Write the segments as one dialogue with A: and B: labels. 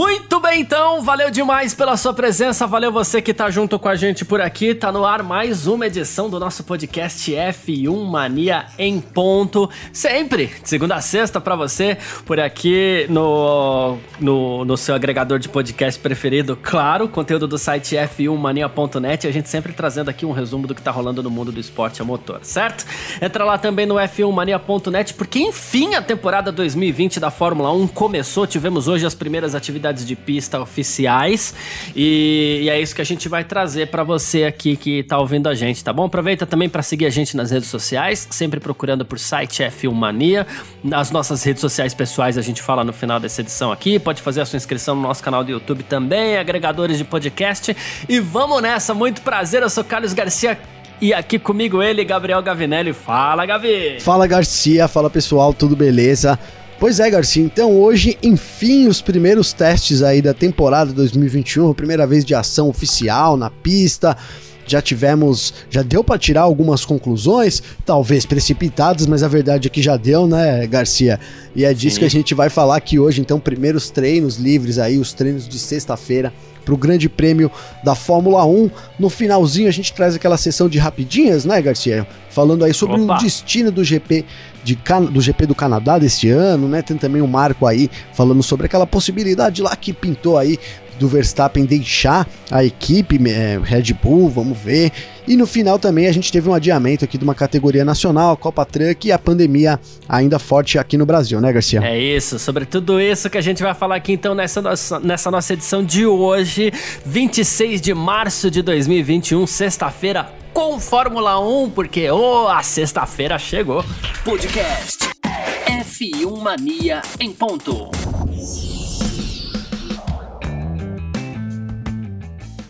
A: Muito bem, então, valeu demais pela sua presença, valeu você que tá junto com a gente por aqui. Tá no ar mais uma edição do nosso podcast F1 Mania em ponto, sempre de segunda a sexta para você por aqui no, no, no seu agregador de podcast preferido. Claro, conteúdo do site f1mania.net, a gente sempre trazendo aqui um resumo do que tá rolando no mundo do esporte a motor, certo? Entra lá também no f1mania.net porque enfim a temporada 2020 da Fórmula 1 começou. Tivemos hoje as primeiras atividades atividades de pista oficiais e, e é isso que a gente vai trazer para você aqui que tá ouvindo a gente, tá bom? Aproveita também para seguir a gente nas redes sociais, sempre procurando por site F1 Mania. Nas nossas redes sociais pessoais a gente fala no final dessa edição aqui. Pode fazer a sua inscrição no nosso canal do YouTube também, agregadores de podcast. E vamos nessa, muito prazer, eu sou Carlos Garcia. E aqui comigo ele, Gabriel Gavinelli. Fala, Gavi!
B: Fala, Garcia. Fala, pessoal. Tudo beleza? Pois é, Garcia. Então hoje, enfim, os primeiros testes aí da temporada 2021, primeira vez de ação oficial na pista. Já tivemos, já deu para tirar algumas conclusões, talvez precipitadas, mas a verdade é que já deu, né, Garcia? E é disso Sim. que a gente vai falar aqui hoje. Então, primeiros treinos livres aí, os treinos de sexta-feira para o Grande Prêmio da Fórmula 1. No finalzinho a gente traz aquela sessão de rapidinhas, né, Garcia? Falando aí sobre Opa. o destino do GP de, do GP do Canadá deste ano, né? Tem também um marco aí falando sobre aquela possibilidade lá que pintou aí do Verstappen deixar a equipe é, Red Bull, vamos ver. E no final também a gente teve um adiamento aqui de uma categoria nacional, a Copa Truck e a pandemia ainda forte aqui no Brasil, né, Garcia?
A: É isso, sobre tudo isso que a gente vai falar aqui então nessa nossa, nessa nossa edição de hoje, 26 de março de 2021, sexta-feira, com Fórmula 1, porque oh, a sexta-feira chegou. Podcast F1 Mania em ponto.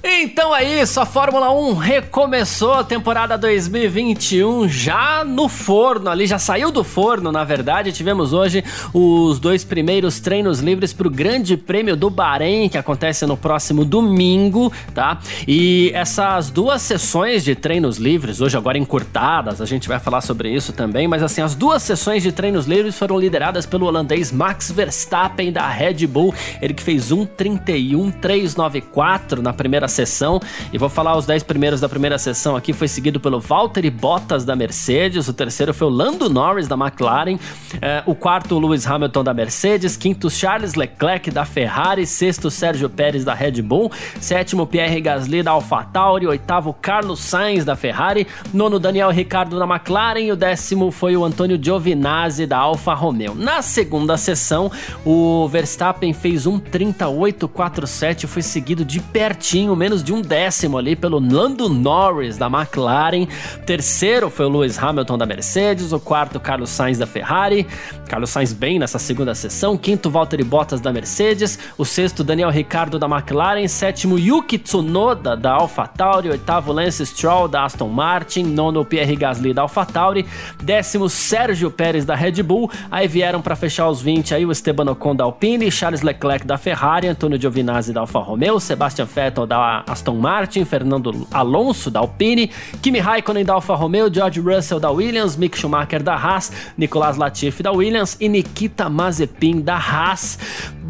A: Então é isso, a Fórmula 1 recomeçou a temporada 2021 já no forno, ali já saiu do forno, na verdade. Tivemos hoje os dois primeiros treinos livres para o Grande Prêmio do Bahrein, que acontece no próximo domingo, tá? E essas duas sessões de treinos livres, hoje agora encurtadas, a gente vai falar sobre isso também, mas assim, as duas sessões de treinos livres foram lideradas pelo holandês Max Verstappen da Red Bull, ele que fez 1:31.394 na primeira sessão. E vou falar os 10 primeiros da primeira sessão aqui. Foi seguido pelo Valtteri Bottas da Mercedes. O terceiro foi o Lando Norris da McLaren. É, o quarto, o Lewis Hamilton da Mercedes. Quinto, Charles Leclerc da Ferrari. Sexto, Sérgio Pérez da Red Bull. Sétimo, Pierre Gasly da AlphaTauri. Oitavo, Carlos Sainz da Ferrari. Nono, Daniel Ricciardo da McLaren. E o décimo foi o Antônio Giovinazzi da Alfa Romeo. Na segunda sessão, o Verstappen fez um 38.47. Foi seguido de pertinho, menos de um décimo ali pelo Lando Norris da McLaren. Terceiro foi o Lewis Hamilton da Mercedes. O quarto, Carlos Sainz da Ferrari. Carlos Sainz bem nessa segunda sessão. Quinto, Valtteri Bottas da Mercedes. O sexto, Daniel Ricciardo da McLaren. Sétimo, Yuki Tsunoda da AlphaTauri. Oitavo, Lance Stroll da Aston Martin. Nono, Pierre Gasly da AlphaTauri. Décimo, Sérgio Pérez da Red Bull. Aí vieram para fechar os 20 aí o Esteban Ocon da Alpine, Charles Leclerc da Ferrari, Antônio Giovinazzi da Alfa Romeo, Sebastian Vettel da Aston Martin, Fernando Alonso da Alpine, Kimi Raikkonen da Alfa Romeo, George Russell da Williams, Mick Schumacher da Haas, Nicolas Latifi da Williams e Nikita Mazepin da Haas.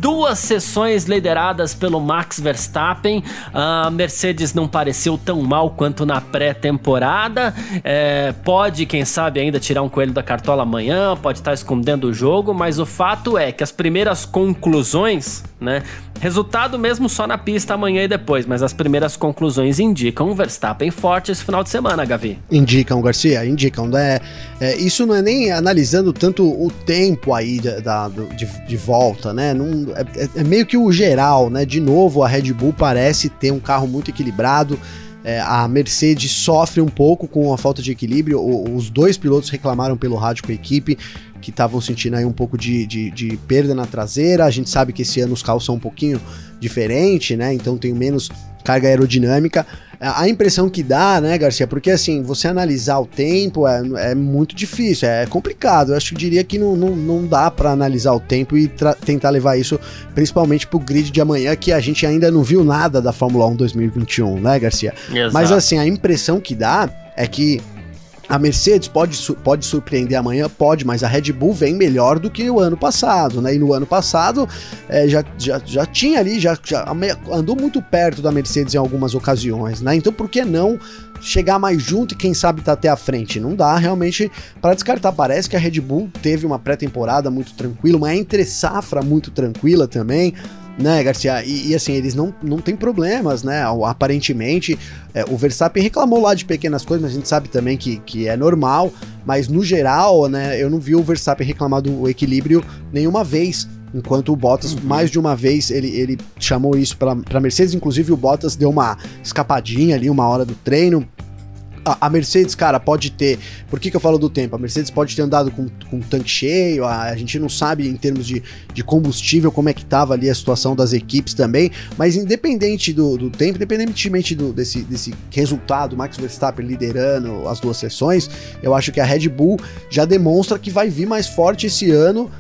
A: Duas sessões lideradas pelo Max Verstappen. A Mercedes não pareceu tão mal quanto na pré-temporada. É, pode, quem sabe, ainda tirar um coelho da cartola amanhã, pode estar escondendo o jogo, mas o fato é que as primeiras conclusões, né? Resultado mesmo só na pista amanhã e depois, mas as primeiras conclusões indicam um Verstappen forte esse final de semana, Gavi.
B: Indicam, Garcia, indicam. Né? É, isso não é nem analisando tanto o tempo aí da, da de, de, volta, né? Não, é, é, meio que o geral, né? De novo, a Red Bull parece ter um carro muito equilibrado. É, a Mercedes sofre um pouco com a falta de equilíbrio. O, os dois pilotos reclamaram pelo rádio com a equipe que estavam sentindo aí um pouco de, de, de, perda na traseira. A gente sabe que esse ano os carros são um pouquinho diferentes, né? Então tem menos carga aerodinâmica. a impressão que dá, né, Garcia, porque assim, você analisar o tempo é, é muito difícil, é complicado. Eu acho que diria que não, não, não dá para analisar o tempo e tentar levar isso principalmente pro grid de amanhã, que a gente ainda não viu nada da Fórmula 1 2021, né, Garcia? Exato. Mas assim, a impressão que dá é que a Mercedes pode, pode surpreender amanhã? Pode, mas a Red Bull vem melhor do que o ano passado, né? E no ano passado é, já, já, já tinha ali, já, já andou muito perto da Mercedes em algumas ocasiões, né? Então por que não chegar mais junto e quem sabe tá até a frente? Não dá realmente para descartar. Parece que a Red Bull teve uma pré-temporada muito tranquila, uma entre safra muito tranquila também né, Garcia? E, e, assim, eles não, não têm problemas, né? Aparentemente, é, o Verstappen reclamou lá de pequenas coisas, mas a gente sabe também que, que é normal. Mas no geral, né, eu não vi o Verstappen reclamar do equilíbrio nenhuma vez. Enquanto o Bottas, uhum. mais de uma vez, ele, ele chamou isso para Mercedes. Inclusive, o Bottas deu uma escapadinha ali, uma hora do treino a, Mercedes, cara, pode ter. Por que, que eu falo do tempo? A Mercedes pode ter andado com, com tanque cheio, a, a, gente não sabe em termos de, de combustível como é que tava ali a situação das equipes também, mas independente do, do tempo, independentemente do, desse, desse resultado, Max Verstappen liderando as duas sessões, eu acho que a Red Bull já demonstra que vai vir mais forte esse ano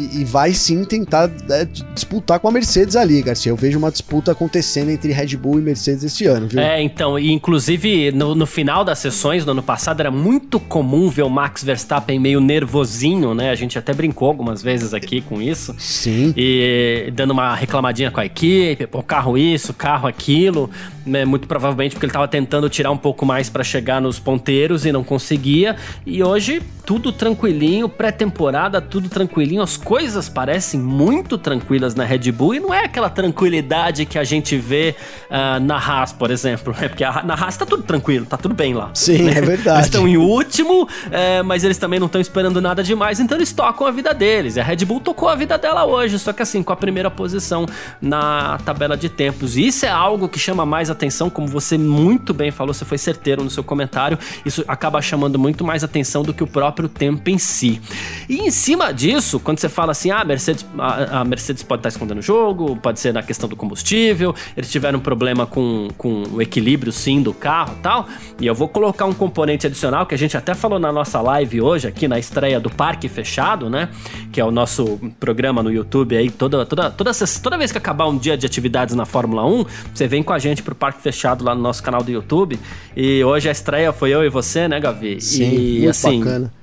B: e, e vai sim tentar né, disputar com a Mercedes ali, Garcia. Eu vejo uma disputa acontecendo entre Red Bull e Mercedes esse ano, viu?
A: É, então, e inclusive no, no final das sessões do ano passado era muito comum ver o Max Verstappen meio nervosinho, né? A gente até brincou algumas vezes aqui com isso.
B: Sim.
A: E dando uma reclamadinha com a equipe, o carro isso, carro aquilo, né? Muito provavelmente porque ele tava tentando tirar um pouco mais para chegar nos ponteiros e não conseguia. E hoje tudo tranquilinho, pré-temporada, tudo tranquilinho, as coisas parecem muito tranquilas na Red Bull e não é aquela tranquilidade que a gente vê uh, na Haas, por exemplo, né? Porque a, na Haas tá tudo tranquilo, tá tudo bem lá.
B: Sim,
A: né?
B: é verdade.
A: Eles estão em último, é, mas eles também não estão esperando nada demais, então eles tocam a vida deles. E a Red Bull tocou a vida dela hoje, só que assim, com a primeira posição na tabela de tempos. E isso é algo que chama mais atenção, como você muito bem falou, você foi certeiro no seu comentário, isso acaba chamando muito mais atenção do que o próprio tempo em si. E em cima disso, quando você fala assim, ah, a Mercedes, a, a Mercedes pode estar escondendo o jogo, pode ser na questão do combustível, eles tiveram um problema com, com o equilíbrio sim do carro e tal. E eu vou colocar um componente adicional que a gente até falou na nossa live hoje, aqui na estreia do Parque Fechado, né? Que é o nosso programa no YouTube aí, toda, toda, toda, toda vez que acabar um dia de atividades na Fórmula 1, você vem com a gente pro Parque Fechado lá no nosso canal do YouTube. E hoje a estreia foi eu e você, né, Gavi?
B: Sim, e muito assim. Bacana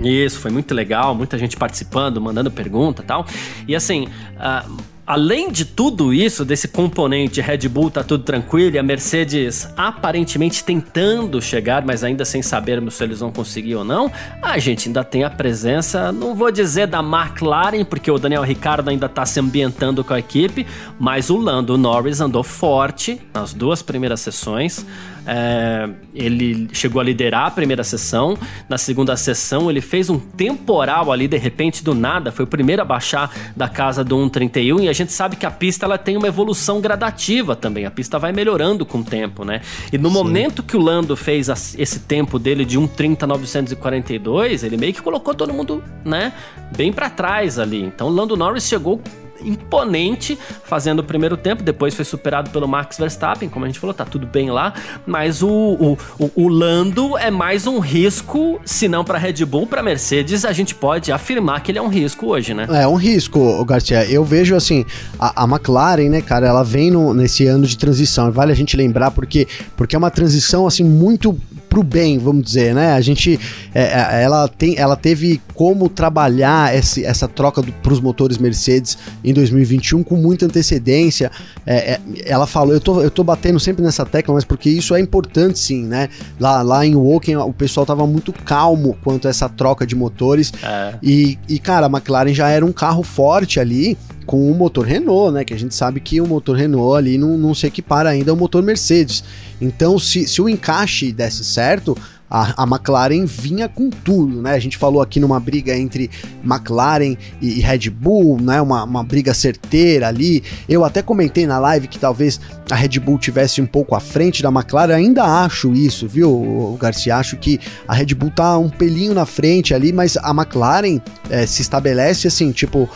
A: isso, foi muito legal, muita gente participando, mandando pergunta tal. E assim, uh, além de tudo isso, desse componente Red Bull tá tudo tranquilo e a Mercedes aparentemente tentando chegar, mas ainda sem sabermos se eles vão conseguir ou não, a gente ainda tem a presença, não vou dizer da McLaren, porque o Daniel Ricciardo ainda tá se ambientando com a equipe, mas o Lando Norris andou forte nas duas primeiras sessões. É, ele chegou a liderar a primeira sessão. Na segunda sessão, ele fez um temporal ali, de repente, do nada. Foi o primeiro a baixar da casa do 1,31. E a gente sabe que a pista ela tem uma evolução gradativa também. A pista vai melhorando com o tempo, né? E no Sim. momento que o Lando fez esse tempo dele de 1,30,942, ele meio que colocou todo mundo, né? Bem para trás ali. Então o Lando Norris chegou imponente fazendo o primeiro tempo, depois foi superado pelo Max Verstappen, como a gente falou, tá tudo bem lá, mas o, o, o, o Lando é mais um risco, se não para Red Bull, para Mercedes, a gente pode afirmar que ele é um risco hoje, né?
B: É um risco, Garcia. Eu vejo assim, a, a McLaren, né, cara, ela vem no, nesse ano de transição, vale a gente lembrar porque porque é uma transição assim muito pro bem, vamos dizer, né? A gente, é, é ela, tem, ela teve como trabalhar esse, essa troca para os motores Mercedes em 2021 com muita antecedência. É, é, ela falou, eu tô, eu tô batendo sempre nessa tecla, mas porque isso é importante sim, né? Lá, lá em Woken o pessoal tava muito calmo quanto a essa troca de motores. É. E, e, cara, a McLaren já era um carro forte ali com o motor Renault, né? Que a gente sabe que o motor Renault ali não, não se equipara ainda ao motor Mercedes. Então, se, se o encaixe desse certo, a, a, McLaren vinha com tudo, né? A gente falou aqui numa briga entre McLaren e, e Red Bull, né? Uma, uma, briga certeira ali. Eu até comentei na live que talvez a Red Bull tivesse um pouco à frente da McLaren. Ainda acho isso, viu, Garcia? Acho que a Red Bull tá um pelinho na frente ali, mas a McLaren é, se estabelece assim, tipo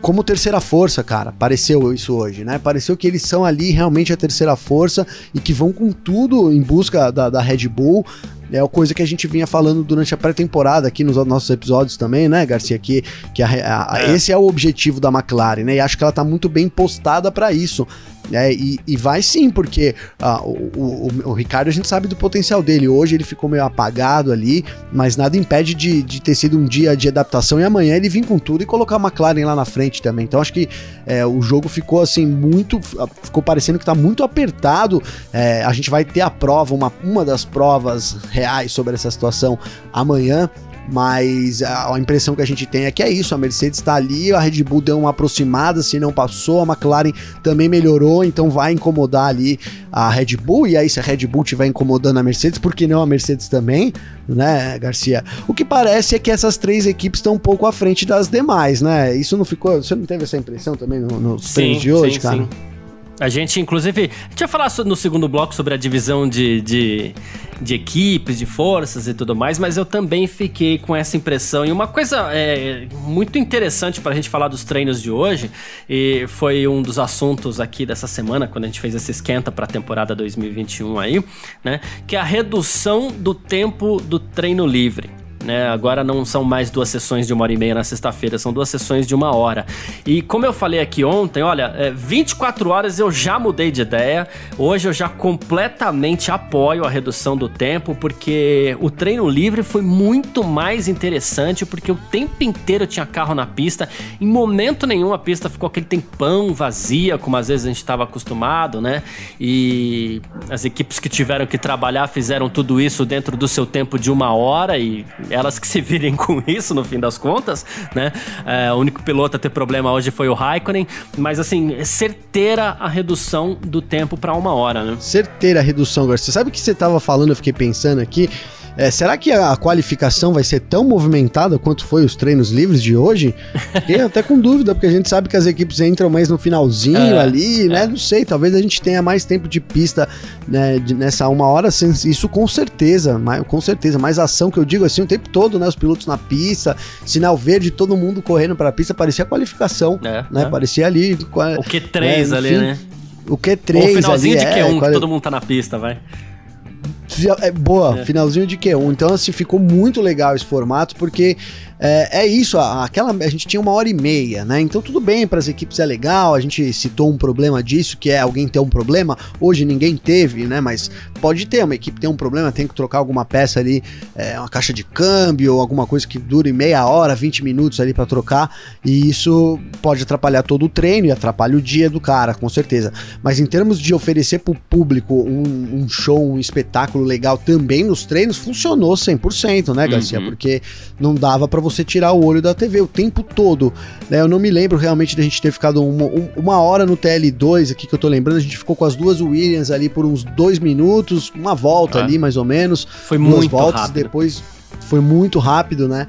B: como terceira força, cara. Pareceu isso hoje, né? Pareceu que eles são ali realmente a terceira força e que vão com tudo em busca da, da Red Bull. É uma coisa que a gente vinha falando durante a pré-temporada aqui nos nossos episódios também, né, Garcia? Que, que a, a, é. esse é o objetivo da McLaren, né? E acho que ela tá muito bem postada para isso. É, e, e, vai sim, porque ah, o, o, o, Ricardo a gente sabe do potencial dele. Hoje ele ficou meio apagado ali, mas nada impede de, de ter sido um dia de adaptação e amanhã ele vir com tudo e colocar a McLaren lá na frente também. Então acho que é, o jogo ficou assim muito. Ficou parecendo que tá muito apertado. É, a gente vai ter a prova, uma, uma das provas reais sobre essa situação amanhã. Mas a, a, impressão que a gente tem é que é isso: a Mercedes está ali, a Red Bull deu uma aproximada, se não passou, a McLaren também melhorou, então vai incomodar ali a Red Bull. E aí, se a Red Bull estiver incomodando a Mercedes, por que não a Mercedes também, né, Garcia? O que parece é que essas três equipes estão um pouco à frente das demais, né? Isso não ficou. Você não teve essa impressão também nos no treinos de hoje, sim, cara? Sim.
A: A gente, inclusive, a gente ia falar no segundo bloco sobre a divisão de, de, de, equipes, de forças e tudo mais, mas eu também fiquei com essa impressão. E uma coisa é, muito interessante para a gente falar dos treinos de hoje, e foi um dos assuntos aqui dessa semana, quando a gente fez esse esquenta para a temporada 2021 aí, né? Que é a redução do tempo do treino livre né? Agora não são mais duas sessões de uma hora e meia na sexta-feira, são duas sessões de uma hora. E como eu falei aqui ontem, olha, é, 24 horas eu já mudei de ideia. Hoje eu já completamente apoio a redução do tempo, porque o treino livre foi muito mais interessante, porque o tempo inteiro tinha carro na pista. Em momento nenhum a pista ficou aquele tempão vazia, como às vezes a gente estava acostumado, né? E as equipes que tiveram que trabalhar fizeram tudo isso dentro do seu tempo de uma hora e elas que se virem com isso no fim das contas, né? É, o único piloto a ter problema hoje foi o Raikkonen, mas assim, certeira a redução do tempo para uma hora, né?
B: Certeira a redução, Garcia. Sabe o que você tava falando? Eu fiquei pensando aqui. É, será que a qualificação vai ser tão movimentada quanto foi os treinos livres de hoje? Fiquei até com dúvida, porque a gente sabe que as equipes entram mais no finalzinho é, ali, né? É. Não sei, talvez a gente tenha mais tempo de pista né, de, nessa uma hora, isso com certeza, mais, com certeza, mais ação que eu digo assim o tempo todo, né? Os pilotos na pista, sinal verde, todo mundo correndo para a pista, parecia qualificação, é, né? É. Parecia ali.
A: O Q3 né, ali, né?
B: O Q3 o
A: finalzinho
B: ali,
A: de Q1, é, que todo mundo tá na pista, vai.
B: É, boa, é. finalzinho de Q1. Então, assim, ficou muito legal esse formato, porque é, é isso, a, aquela, a gente tinha uma hora e meia, né? Então tudo bem, para as equipes é legal, a gente citou um problema disso, que é alguém ter um problema, hoje ninguém teve, né? Mas pode ter, uma equipe tem um problema, tem que trocar alguma peça ali, é, uma caixa de câmbio, ou alguma coisa que dure meia hora, 20 minutos ali para trocar, e isso pode atrapalhar todo o treino e atrapalha o dia do cara, com certeza. Mas em termos de oferecer para o público um, um, show, um espetáculo legal também nos treinos, funcionou 100%, né, Garcia? Uhum. Porque não dava para você tirar o olho da TV o tempo todo. Né? Eu não me lembro realmente da gente ter ficado uma, uma hora no TL2 aqui que eu tô lembrando. A gente ficou com as duas Williams ali por uns dois minutos, uma volta ah. ali mais ou menos.
A: Foi duas muito voltas, rápido.
B: Depois foi muito rápido, né?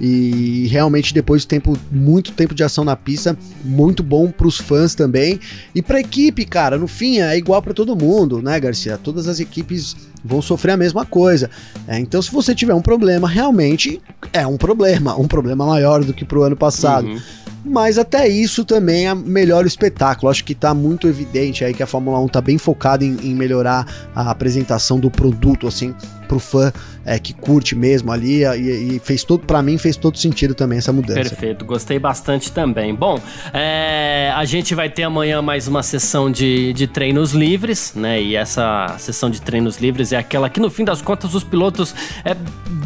B: E realmente depois tempo muito tempo de ação na pista, muito bom para os fãs também e para a equipe, cara. No fim é igual para todo mundo, né, Garcia? Todas as equipes vão sofrer a mesma coisa. É, então, se você tiver um problema, realmente é um problema, um problema maior do que pro ano passado. Uhum. Mas até isso também é melhor o espetáculo. Acho que está muito evidente aí que a Fórmula 1 está bem focada em, em, melhorar a apresentação do produto, assim, pro fã é, que curte mesmo ali. E, e fez todo, para mim, fez todo sentido também essa mudança.
A: Perfeito, gostei bastante também. Bom, é, a gente vai ter amanhã mais uma sessão de, de treinos livres, né? E essa sessão de treinos livres é aquela que, no fim das contas, os pilotos é,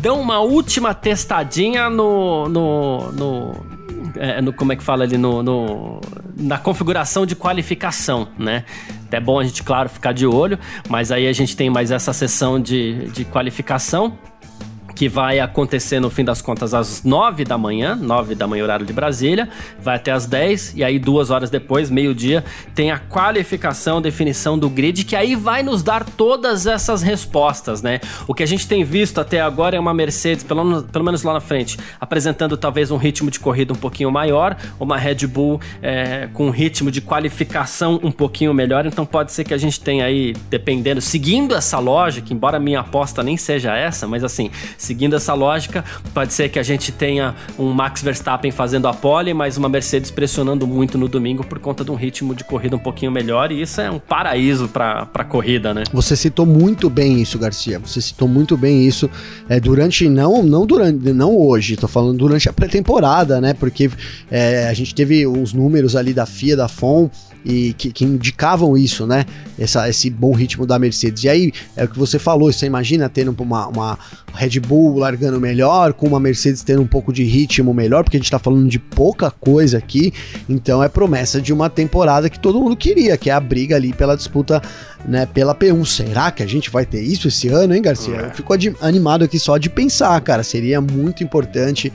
A: dão uma última testadinha no, no, no é, no, como é que fala ali, no, no, na configuração de qualificação, né? É bom a gente, claro, ficar de olho, mas aí a gente tem mais essa sessão de, de qualificação que vai acontecer no fim das contas às 9 da manhã, 9 da manhã horário de Brasília, vai até às 10 e aí duas horas depois, meio-dia, tem a qualificação, definição do grid, que aí vai nos dar todas essas respostas, né? O que a gente tem visto até agora é uma Mercedes, pelo, pelo menos lá na frente, apresentando talvez um ritmo de corrida um pouquinho maior, uma Red Bull é, com um ritmo de qualificação um pouquinho melhor, então pode ser que a gente tenha aí, dependendo, seguindo essa lógica, embora minha aposta nem seja essa, mas assim, seguindo essa lógica, pode ser que a gente tenha um Max Verstappen fazendo a pole, mas uma Mercedes pressionando muito no domingo por conta de um ritmo de corrida um pouquinho melhor, e isso é um paraíso para a corrida, né?
B: Você citou muito bem isso, Garcia. Você citou muito bem isso é, durante, não, não durante, não hoje, tô falando durante a pré-temporada, né? Porque é, a gente teve uns números ali da FIA, da FOM, e que, que, indicavam isso, né? Essa, esse bom ritmo da Mercedes. E aí, é o que você falou, você imagina tendo uma, uma Red Bull largando melhor, com uma Mercedes tendo um pouco de ritmo melhor, porque a gente tá falando de pouca coisa aqui, então é promessa de uma temporada que todo mundo queria, que é a briga ali pela disputa, né, pela P1. Será que a gente vai ter isso esse ano, hein, Garcia? É. Eu fico animado aqui só de pensar, cara, seria muito importante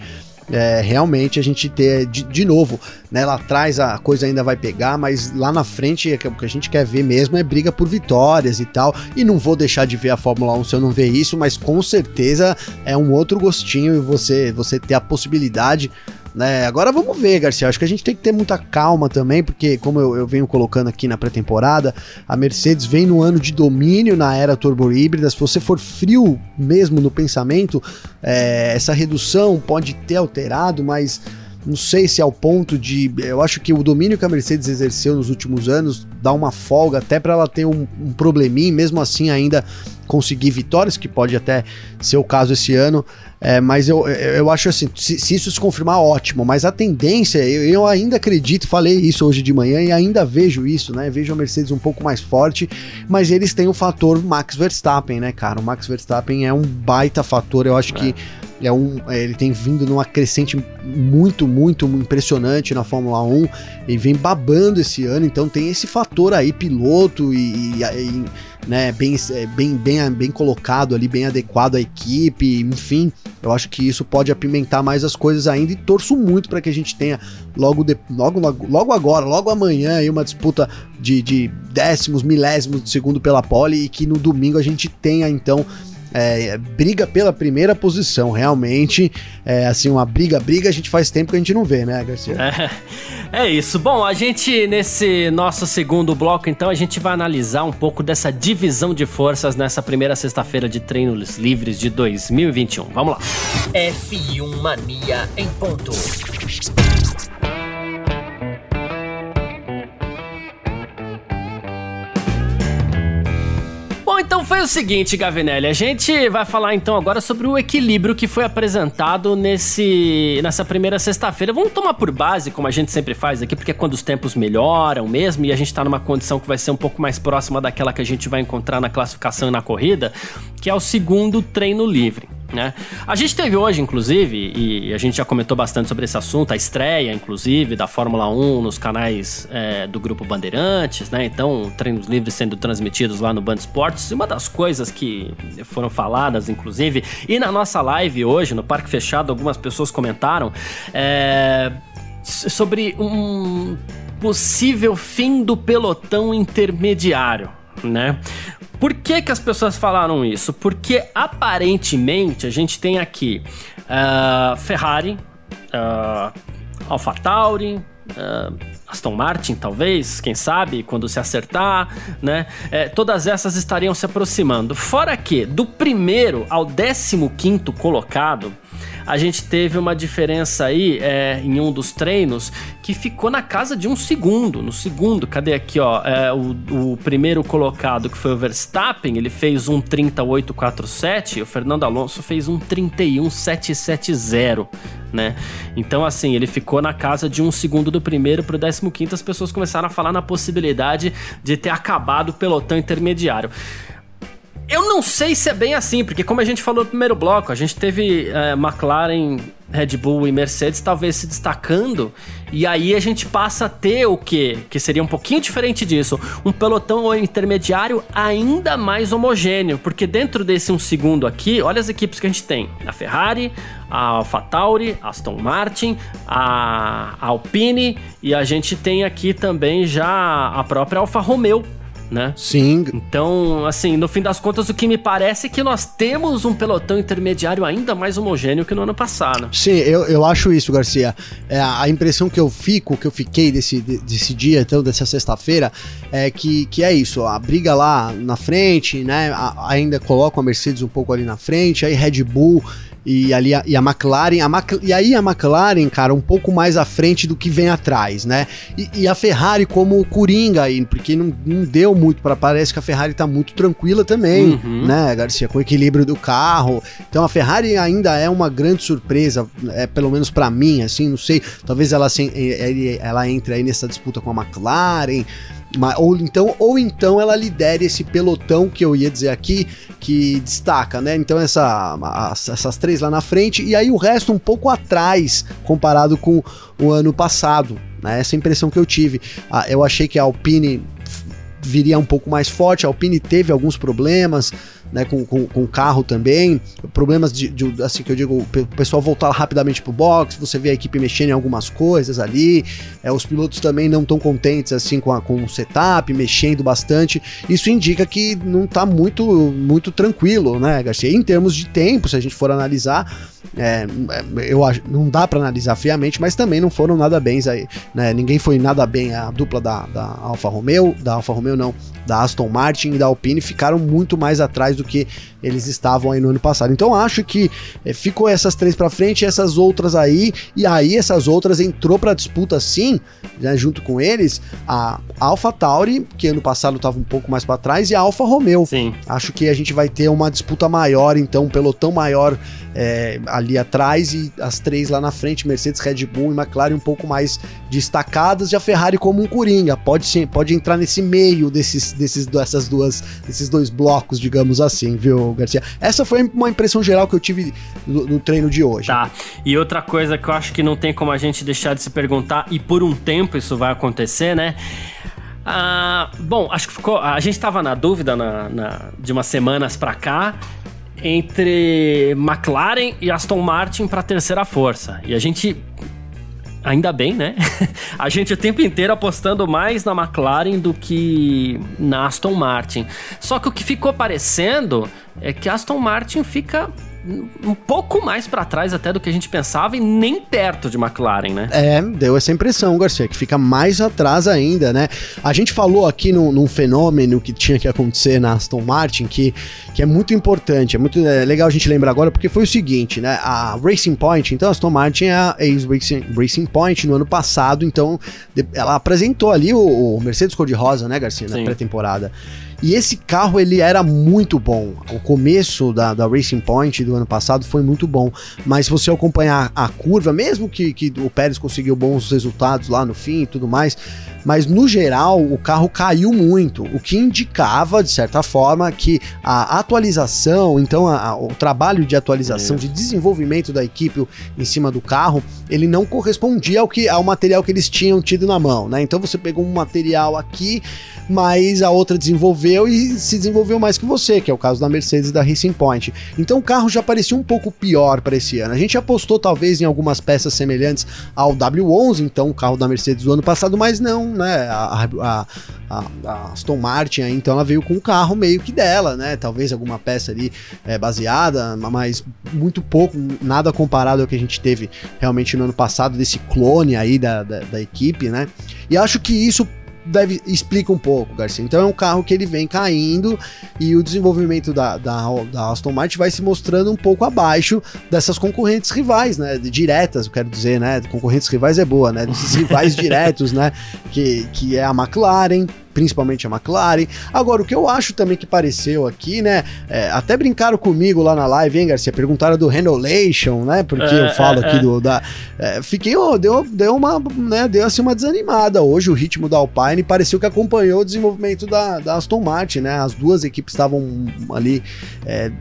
B: é, realmente a gente ter de, de, novo, né? Lá atrás a coisa ainda vai pegar, mas lá na frente é o que a gente quer ver mesmo é briga por vitórias e tal. E não vou deixar de ver a Fórmula 1 se eu não ver isso, mas com certeza é um outro gostinho e você, você ter a possibilidade né? Agora vamos ver, Garcia. Acho que a gente tem que ter muita calma também, porque, como eu, eu venho colocando aqui na pré-temporada, a Mercedes vem no ano de domínio na era turbo híbrida. Se você for frio mesmo no pensamento, é, essa redução pode ter alterado, mas não sei se ao ponto de. Eu acho que o domínio que a Mercedes exerceu nos últimos anos dá uma folga até para ela ter um, um probleminha, mesmo assim ainda conseguir vitórias, que pode até ser o caso esse ano. É, mas eu, eu acho assim, se, se, isso se confirmar, ótimo. Mas a tendência, eu, eu, ainda acredito, falei isso hoje de manhã e ainda vejo isso, né? Vejo a Mercedes um pouco mais forte, mas eles têm o fator Max Verstappen, né, cara? O Max Verstappen é um baita fator, eu acho é. que é um, é, ele tem vindo numa crescente muito, muito impressionante na Fórmula 1 e vem babando esse ano, então tem esse fator aí, piloto e, e né, bem, é, bem, bem, bem colocado ali, bem adequado à equipe, enfim, eu acho que isso pode apimentar mais as coisas ainda e torço muito para que a gente tenha logo, de, logo, logo agora, logo amanhã aí uma disputa de, de décimos, milésimos de segundo pela pole e que no domingo a gente tenha então é, briga pela primeira posição, realmente. É assim, uma briga, briga, a gente faz tempo que a gente não vê, né, Garcia?
A: É, é isso. Bom, a gente, nesse nosso segundo bloco, então, a gente vai analisar um pouco dessa divisão de forças nessa primeira sexta-feira de treinos livres de 2021. Vamos lá.
C: F1 Mania em ponto.
A: Então foi o seguinte, Gavinelli. A gente vai falar então agora sobre o equilíbrio que foi apresentado nesse, nessa primeira sexta-feira. Vamos tomar por base, como a gente sempre faz aqui, porque é quando os tempos melhoram mesmo e a gente tá numa condição que vai ser um pouco mais próxima daquela que a gente vai encontrar na classificação e na corrida, que é o segundo treino livre. Né? A gente teve hoje, inclusive, e a gente já comentou bastante sobre esse assunto, a estreia, inclusive, da Fórmula 1 nos canais é, do Grupo Bandeirantes, né? Então, treinos livres sendo transmitidos lá no Band Esportes. E uma das coisas que foram faladas, inclusive, e na nossa live hoje, no Parque Fechado, algumas pessoas comentaram é, sobre um possível fim do pelotão intermediário, né? Por que, que as pessoas falaram isso? Porque aparentemente a gente tem aqui uh, Ferrari, uh, AlphaTauri, uh, Aston Martin, talvez, quem sabe, quando se acertar, né? É, todas essas estariam se aproximando. Fora que, do primeiro ao décimo quinto colocado, a gente teve uma diferença aí é, em um dos treinos que ficou na casa de um segundo. No segundo, cadê aqui, ó? É, o, o, primeiro colocado, que foi o Verstappen, ele fez um 38.47 e o Fernando Alonso fez um 31.770, né? Então, assim, ele ficou na casa de um segundo do primeiro pro 15. As pessoas começaram a falar na possibilidade de ter acabado o pelotão intermediário. Eu não sei se é bem assim, porque como a gente falou no primeiro bloco, a gente teve é, McLaren, Red Bull e Mercedes talvez se destacando, e aí a gente passa a ter o quê? Que seria um pouquinho diferente disso, um pelotão intermediário ainda mais homogêneo, porque dentro desse um segundo aqui, olha as equipes que a gente tem: a Ferrari, a AlphaTauri, a Aston Martin, a Alpine, e a gente tem aqui também já a própria Alfa Romeo né?
B: Sim.
A: Então, assim, no fim das contas, o que me parece é que nós temos um pelotão intermediário ainda mais homogêneo que no ano passado.
B: Sim, eu, eu acho isso, Garcia. É, a impressão que eu fico, que eu fiquei desse, desse dia, então, dessa sexta-feira, é que, que é isso. A briga lá na frente, né? A, ainda colocam a Mercedes um pouco ali na frente, aí Red Bull e ali a, e a McLaren, a Mac, e aí a McLaren, cara, um pouco mais à frente do que vem atrás, né? E, e a Ferrari como Coringa aí, porque não, não deu muito para parece que a Ferrari tá muito tranquila também, uhum. né, Garcia, com o equilíbrio do carro. Então a Ferrari ainda é uma grande surpresa, é pelo menos para mim, assim, não sei, talvez ela ela entre aí nessa disputa com a McLaren. Ou então, ou então ela lidere esse pelotão que eu ia dizer aqui, que destaca, né? Então essa, as, essas três lá na frente e aí o resto um pouco atrás comparado com o ano passado. Né? Essa impressão que eu tive. Ah, eu achei que a Alpine viria um pouco mais forte. A Alpine teve alguns problemas né, com, com, com carro também, problemas de, de, assim que eu digo, o pessoal voltar rapidamente pro box, você vê a equipe mexendo em algumas coisas ali, é, os pilotos também não tão contentes assim com, a, com o setup, mexendo bastante, isso indica que não tá muito, muito tranquilo, né, Garcia? Em termos de tempo, se a gente for analisar, é, eu acho, não dá para analisar friamente, mas também não foram nada bem aí, né? Ninguém foi nada bem a dupla da, da Alfa Romeo, da Alfa Romeo não, da Aston Martin e da Alpine ficaram muito mais atrás do que eles estavam aí no ano passado. Então acho que é, ficou essas três para frente, essas outras aí, e aí essas outras entrou para disputa sim, né, junto com eles, a Alpha Tauri, que ano passado estava um pouco mais para trás, e a Alfa Romeo.
A: Sim.
B: Acho que a gente vai ter uma disputa maior, então, um pelotão maior é, ali atrás e as três lá na frente, Mercedes, Red Bull e McLaren um pouco mais destacadas, e a Ferrari como um coringa, pode, pode entrar nesse meio desses, desses, dessas duas, desses dois blocos, digamos assim, viu? Garcia. Essa foi uma impressão geral que eu tive no, no, treino de hoje.
A: Tá. E outra coisa que eu acho que não tem como a gente deixar de se perguntar, e por um tempo isso vai acontecer, né? Ah, bom, acho que ficou. A gente estava na dúvida na, na, de umas semanas para cá entre McLaren e Aston Martin para terceira força. E a gente Ainda bem, né? a gente o tempo inteiro apostando mais na McLaren do que na Aston Martin. Só que o que ficou parecendo é que Aston Martin fica um pouco mais para trás até do que a gente pensava e nem perto de McLaren, né?
B: É, deu essa impressão, Garcia, que fica mais atrás ainda, né? A gente falou aqui no, num fenômeno que tinha que acontecer na Aston Martin, que, que é muito importante, é muito é legal a gente lembrar agora, porque foi o seguinte, né? A Racing Point, então a Aston Martin é a ex-Racing Racing Point no ano passado, então ela apresentou ali o, o Mercedes Cor-de-Rosa, né, Garcia, na pré-temporada. E esse carro ele era muito bom. O começo da, da Racing Point do ano passado foi muito bom. Mas se você acompanhar a curva, mesmo que, que o Pérez conseguiu bons resultados lá no fim e tudo mais, mas no geral o carro caiu muito, o que indicava, de certa forma, que a atualização, então a, a, o trabalho de atualização, é. de desenvolvimento da equipe em cima do carro, ele não correspondia ao, que, ao material que eles tinham tido na mão, né? Então você pegou um material aqui, mas a outra desenvolveu e se desenvolveu mais que você, que é o caso da Mercedes e da Racing Point. Então o carro já parecia um pouco pior para esse ano. A gente apostou talvez em algumas peças semelhantes ao W11, então o carro da Mercedes do ano passado, mas não, né? A, a, a, a Aston Martin, então ela veio com um carro meio que dela, né? Talvez alguma peça ali é, baseada, mas muito pouco, nada comparado ao que a gente teve realmente no ano passado, desse clone aí da, da, da equipe, né? E acho que isso deve explica um pouco, Garcia. Então é um carro que ele vem caindo e o desenvolvimento da, da, da, Aston Martin vai se mostrando um pouco abaixo dessas concorrentes rivais, né? Diretas, eu quero dizer, né? Concorrentes rivais é boa, né? Desses rivais diretos, né? Que, que é a McLaren, principalmente a McLaren. Agora, o que eu acho também que pareceu aqui, né? É, até brincaram comigo lá na live, hein, Garcia? Perguntaram do Renolation, né? Porque é, eu falo é, aqui é. do. Da, é, fiquei, oh, deu, deu uma, né? Deu assim uma desanimada. Hoje o ritmo da Alpine pareceu que acompanhou o desenvolvimento da, da Aston Martin, né? As duas equipes estavam ali é,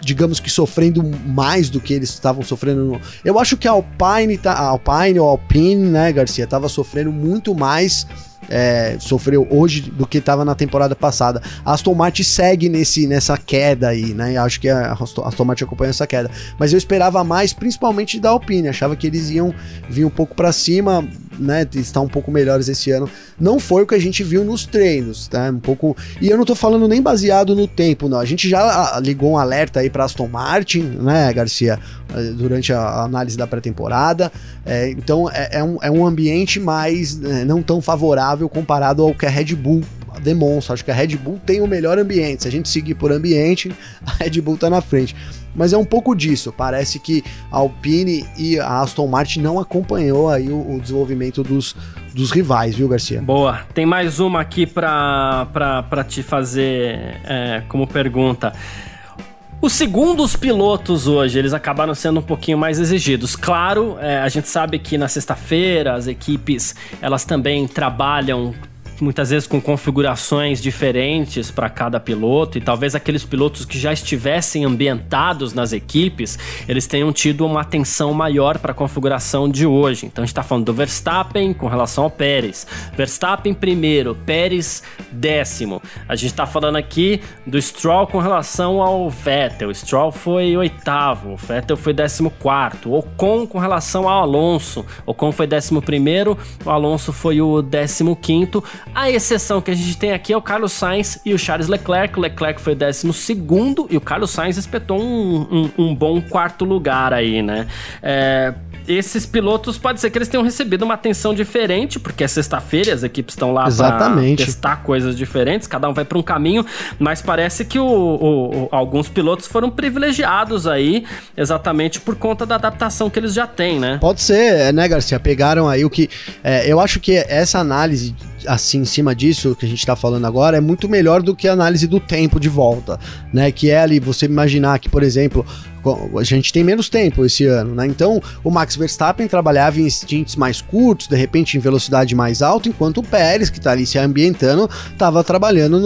B: digamos que sofrendo mais do que eles estavam sofrendo. No... Eu acho que a Alpine, tá, a Alpine ou Alpine, né, Garcia, estava sofrendo muito mais é, sofreu hoje do que estava na temporada passada. A Aston Martin segue nesse, nessa queda aí, né? Acho que a Aston Martin acompanha essa queda. Mas eu esperava mais, principalmente da Alpine. Achava que eles iam vir um pouco para cima, né, estar um pouco melhores esse ano. Não foi o que a gente viu nos treinos, tá? Um pouco. E eu não tô falando nem baseado no tempo, não. A gente já ligou um alerta aí para Aston Martin, né, Garcia, eh, durante a análise da pré-temporada. É, então é, é, um, é um ambiente mais né, não tão favorável comparado ao que a Red Bull demonstra. Acho que a Red Bull tem o melhor ambiente. Se a gente seguir por ambiente, a Red Bull tá na frente. Mas é um pouco disso. Parece que a Alpine e a Aston Martin não acompanhou aí o, o desenvolvimento dos, dos rivais, viu, Garcia?
A: Boa. Tem mais uma aqui para te fazer é, como pergunta. Os segundos pilotos hoje, eles acabaram sendo um pouquinho mais exigidos. Claro, é, a gente sabe que na sexta-feira as equipes, elas também trabalham muitas vezes com configurações diferentes para cada piloto e talvez aqueles pilotos que já estivessem ambientados nas equipes, eles tenham tido uma atenção maior para a configuração de hoje. Então a gente está falando do Verstappen com relação ao Pérez. Verstappen primeiro, Pérez décimo. A gente está falando aqui do Stroll com relação ao Vettel. Stroll foi oitavo, Vettel foi décimo quarto. Ocon com relação ao Alonso. Ocon foi décimo primeiro, o Alonso foi o décimo quinto. A exceção que a gente tem aqui é o Carlos Sainz e o Charles Leclerc. O Leclerc foi o 12 e o Carlos Sainz espetou um, um, um bom quarto lugar aí, né? É, esses pilotos pode ser que eles tenham recebido uma atenção diferente, porque é sexta-feira, as equipes estão lá para testar coisas diferentes, cada um vai para um caminho, mas parece que o, o, o, alguns pilotos foram privilegiados aí, exatamente por conta da adaptação que eles já têm, né?
B: Pode ser, né, Garcia? Pegaram aí o que. É, eu acho que essa análise assim em cima disso que a gente está falando agora é muito melhor do que a análise do tempo de volta, né? Que é ali você imaginar que, por exemplo, a gente tem menos tempo esse ano, né? Então o Max Verstappen trabalhava em stints mais curtos, de repente em velocidade mais alta, enquanto o Pérez, que está ali se ambientando, estava trabalhando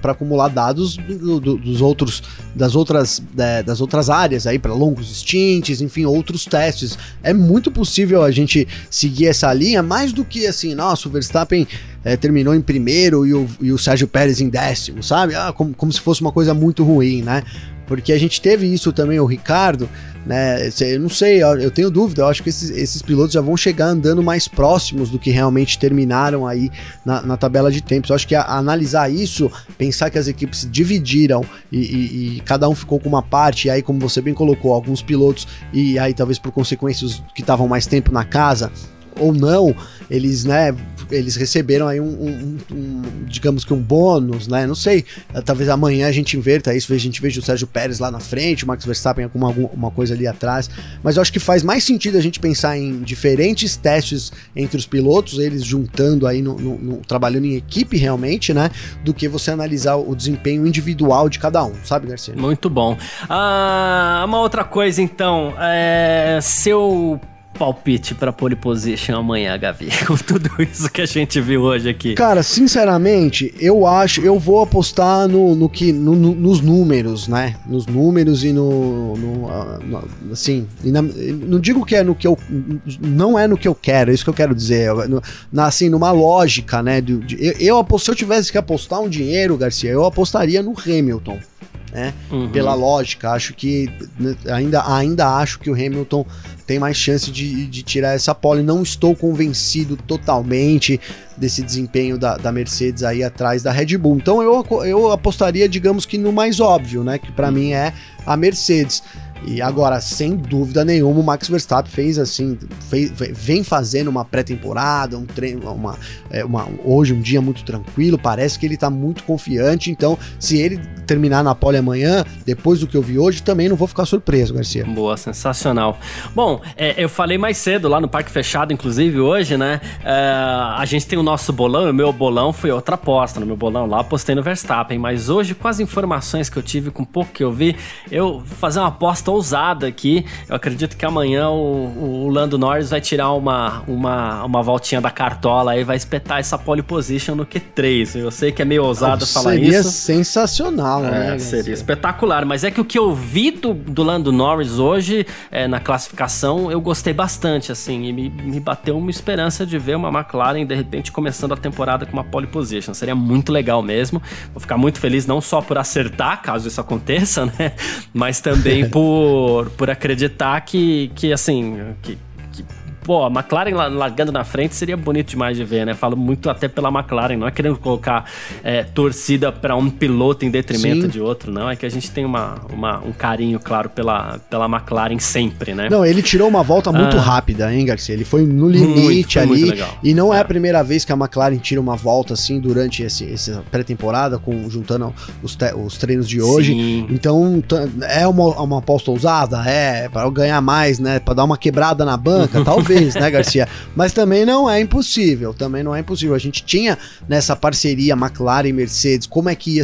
B: para acumular dados do, do, dos outros, das outras, é, das outras áreas aí para longos stints, enfim, outros testes. É muito possível a gente seguir essa linha, mais do que assim, nossa, o Verstappen é, terminou em primeiro e o, e o Sérgio Pérez em décimo, sabe? Ah, como, como se fosse uma coisa muito ruim, né? Porque a gente teve isso também, o Ricardo, né? Eu não sei, eu tenho dúvida, eu acho que esses, esses pilotos já vão chegar andando mais próximos do que realmente terminaram aí na, na tabela de tempos. Eu acho que a, analisar isso, pensar que as equipes dividiram e, e, e, cada um ficou com uma parte, e aí, como você bem colocou, alguns pilotos, e aí talvez por consequência os que estavam mais tempo na casa, ou não, eles, né, eles receberam aí um, um, um, digamos que um bônus, né? Não sei. Talvez amanhã a gente inverta isso, a gente veja o Sérgio Pérez lá na frente, o Max Verstappen com alguma coisa ali atrás. Mas eu acho que faz mais sentido a gente pensar em diferentes testes entre os pilotos, eles juntando aí, no, no, no, trabalhando em equipe realmente, né? Do que você analisar o desempenho individual de cada um, sabe, Garcia?
A: Muito bom. Ah, uma outra coisa então, é, seu palpite para pole position amanhã, Gavi? Com tudo isso que a gente viu hoje aqui.
B: Cara, sinceramente, eu acho, eu vou apostar no, no que, no, no, nos números, né? Nos números e no, no, ah, assim, na, não digo que é no que eu, não é no que eu quero, é isso que eu quero dizer, na, assim, numa lógica, né? De, de, eu, eu se eu tivesse que apostar um dinheiro, Garcia, eu apostaria no Hamilton. Né? Uhum. Pela lógica, acho que né, ainda, ainda acho que o Hamilton tem mais chance de, de tirar essa pole. Não estou convencido totalmente desse desempenho da, da Mercedes aí atrás da Red Bull. Então eu, eu apostaria, digamos que no mais óbvio, né? Que para mim é a Mercedes. E agora, sem dúvida nenhuma, o Max Verstappen fez assim, fez, vem fazendo uma pré-temporada, um treino, uma, é, uma, hoje um dia muito tranquilo, parece que ele tá muito confiante, então se ele terminar na pole amanhã, depois do que eu vi hoje, também não vou ficar surpreso, Garcia.
A: Boa, sensacional. Bom, é, eu falei mais cedo lá no Parque Fechado, inclusive hoje, né? É, a gente tem o nosso bolão, e o meu bolão foi outra aposta. No meu bolão lá, apostei no Verstappen, mas hoje, com as informações que eu tive, com pouco que eu vi, eu vou fazer uma aposta ousada aqui. Eu acredito que amanhã o, o Lando Norris vai tirar uma, uma, uma voltinha da cartola e vai espetar essa pole position no Q3. Eu sei que é meio ousado falar
B: seria
A: isso.
B: Seria sensacional, né?
A: É, seria espetacular, mas é que o que eu vi do, do Lando Norris hoje é, na classificação eu gostei bastante, assim, e me, me bateu uma esperança de ver uma McLaren de repente começando a temporada com uma pole position. Seria muito legal mesmo. Vou ficar muito feliz não só por acertar, caso isso aconteça, né? Mas também por por, por acreditar que, que assim, que, pô, a McLaren largando na frente seria bonito demais de ver, né? Falo muito até pela McLaren, não é querendo colocar é, torcida para um piloto em detrimento Sim. de outro, não. É que a gente tem uma, uma, um carinho, claro, pela, pela McLaren sempre, né?
B: Não, ele tirou uma volta muito ah. rápida, hein, Garcia? Ele foi no limite muito, ali. E não é. é. a primeira vez que a McLaren tira uma volta assim durante esse, essa pré-temporada, juntando os, os treinos de hoje. Sim. Então, é uma, uma aposta ousada? É, para ganhar mais, né? Para dar uma quebrada na banca, talvez, né, Garcia? Mas também não é impossível. Também não é impossível. A gente tinha nessa parceria McLaren e Mercedes, como é que ia,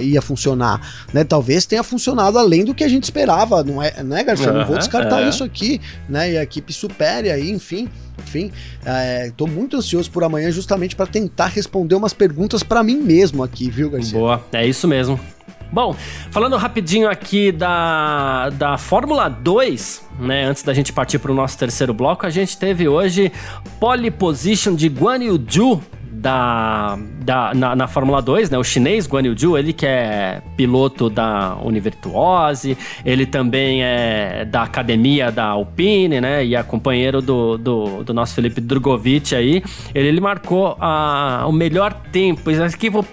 B: ia funcionar? Né? Talvez tenha funcionado além do que a gente esperava, não é, né, Garcia? Não vou descartar é. isso aqui, né? E a equipe supere aí, enfim. Enfim, estou é, muito ansioso por amanhã justamente para tentar responder umas perguntas para mim mesmo aqui, viu, Garcia?
A: Boa, é isso mesmo. Bom, falando rapidinho aqui da, da Fórmula 2, né, antes da gente partir para o nosso terceiro bloco, a gente teve hoje pole position de Guan Yu Zhu da, da, na, na, Fórmula 2, né? O chinês Guan Yu Zhu, ele que é piloto da Univirtuose, ele também é da academia da Alpine, né? E é companheiro do, do, do nosso Felipe Drogovic aí. Ele, ele marcou a, o melhor tempo. Isso aqui vou,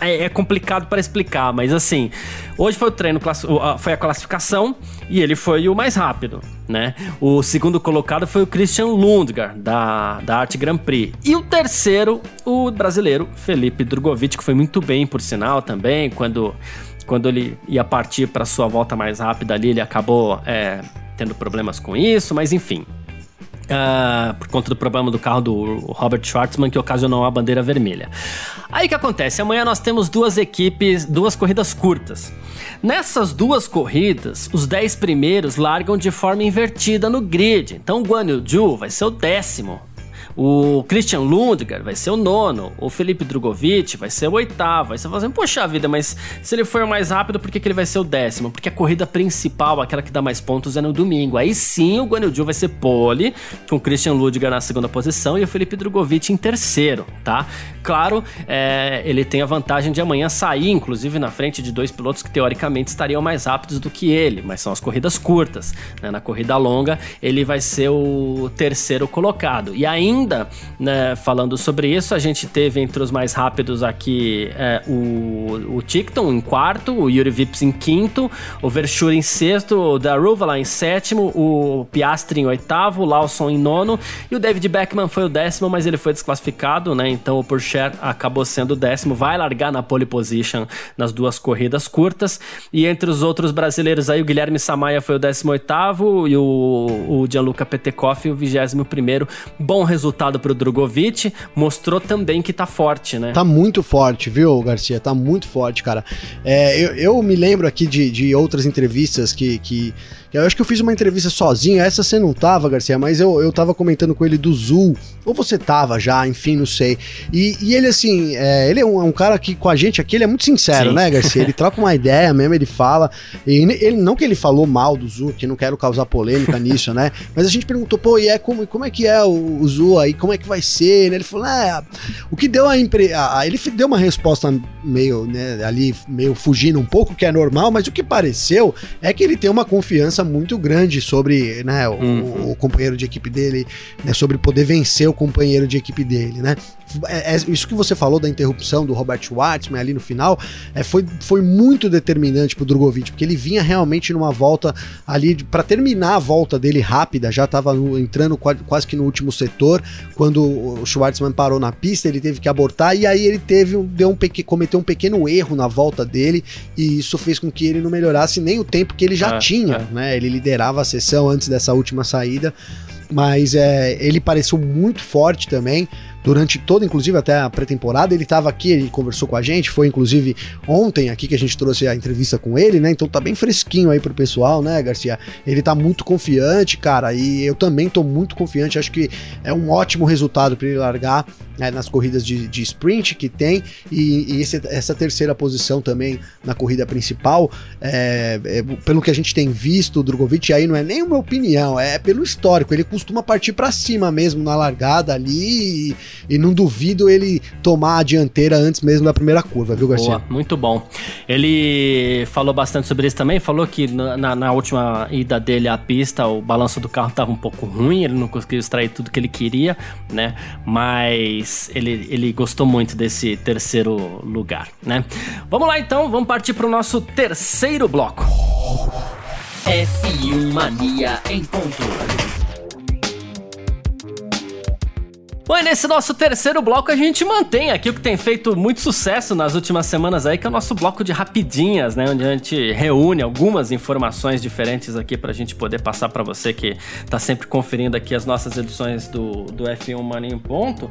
A: é, é complicado para explicar, mas assim, hoje foi o treino, foi a classificação e ele foi o mais rápido né? O segundo colocado foi o Christian Lundgaard, da, da Arte Grand Prix. E o terceiro, o brasileiro Felipe Drogovic, que foi muito bem, por sinal, também, quando, quando ele ia partir para sua volta mais rápida ali, ele acabou é, tendo problemas com isso, mas enfim. Uh, por conta do problema do carro do Robert Schwartzman que ocasionou a bandeira vermelha. Aí que acontece? Amanhã nós temos duas equipes, duas corridas curtas. Nessas duas corridas, os 10 primeiros largam de forma invertida no grid. Então o Guan Yu Zhu vai ser o décimo o Christian Lundgaard vai ser o nono. O Felipe Drogovic vai ser o oitavo. Aí você fala assim, poxa vida, mas se ele for mais rápido, por que, que ele vai ser o décimo? Porque a corrida principal, aquela que dá mais pontos, é no domingo. Aí sim o Guanyu vai ser pole, com o Christian Lundgaard na segunda posição e o Felipe Drogovic em terceiro, tá? Claro, é, ele tem a vantagem de amanhã sair, inclusive, na frente de dois pilotos que teoricamente estariam mais rápidos do que ele, mas são as corridas curtas. Né? Na corrida longa, ele vai ser o terceiro colocado. E ainda ainda, né, falando sobre isso, a gente teve entre os mais rápidos aqui é, o, o Ticton em quarto, o Yuri Vips em quinto, o Verschur em sexto, o Daruvala em sétimo, o Piastri em oitavo, o Lawson em nono e o David Beckman foi o décimo, mas ele foi desclassificado, né? Então o Pourchaire acabou sendo o décimo, vai largar na pole position nas duas corridas curtas. E entre os outros brasileiros aí, o Guilherme Samaia foi o décimo oitavo e o, o Gianluca Petekoff o vigésimo primeiro. Bom resultado resultado pro Drogovic, mostrou também que tá forte, né?
B: Tá muito forte, viu, Garcia? Tá muito forte, cara. É, eu, eu me lembro aqui de, de outras entrevistas que, que eu acho que eu fiz uma entrevista sozinho, essa você não tava, Garcia, mas eu, eu tava comentando com ele do Zul, ou você tava já, enfim, não sei. E, e ele, assim, é, ele é um, é um, cara que com a gente aqui, ele é muito sincero, Sim. né, Garcia? Ele troca uma ideia mesmo, ele fala. E ele, não que ele falou mal do Zul, que não quero causar polêmica nisso, né? Mas a gente perguntou, pô, e é como, como é que é o, o Zul aí, como é que vai ser? Ele falou, é, o que deu a, impre... Ele deu uma resposta meio, né, ali, meio fugindo um pouco, que é normal, mas o que pareceu é que ele tem uma confiança muito grande sobre né, o, uhum. o, companheiro de equipe dele, né, sobre poder vencer o companheiro de equipe dele, né? É, é, isso que você falou da interrupção do Robert Schwartzman ali no final é, foi, foi muito determinante pro Drogovic, porque ele vinha realmente numa volta ali para terminar a volta dele rápida, já estava entrando quase, quase, que no último setor, quando o Schwartzman parou na pista, ele teve que abortar e aí ele teve deu um cometeu um pequeno erro na volta dele e isso fez com que ele não melhorasse nem o tempo que ele já é, tinha, é. né? Ele liderava a sessão antes dessa última saída, mas é, ele pareceu muito forte também durante toda, inclusive até a pré-temporada. Ele estava aqui, ele conversou com a gente, foi inclusive ontem aqui que a gente trouxe a entrevista com ele, né? Então tá bem fresquinho aí pro pessoal, né, Garcia? Ele tá muito confiante, cara, e eu também tô muito confiante. Acho que é um ótimo resultado para ele largar né, nas corridas de, de, sprint que tem e, e esse, essa terceira posição também na corrida principal. É, é, pelo que a gente tem visto, o Drogovic aí não é nem uma opinião, é pelo histórico. Ele costuma partir para cima mesmo na largada ali. E, e não duvido ele tomar a dianteira antes mesmo da primeira curva, viu, Garcia? Boa,
A: muito bom. Ele falou bastante sobre isso também, falou que na, na última ida dele à pista, o balanço do carro estava um pouco ruim, ele não conseguiu extrair tudo que ele queria, né? Mas ele, ele gostou muito desse terceiro lugar, né? Vamos lá então, vamos partir para o nosso terceiro bloco.
C: F1 Mania em ponto.
A: Bom, e nesse nosso terceiro bloco a gente mantém aqui o que tem feito muito sucesso nas últimas semanas aí, que é o nosso bloco de rapidinhas, né? Onde a gente reúne algumas informações diferentes aqui pra gente poder passar para você que tá sempre conferindo aqui as nossas edições do, do F1 Money em Ponto.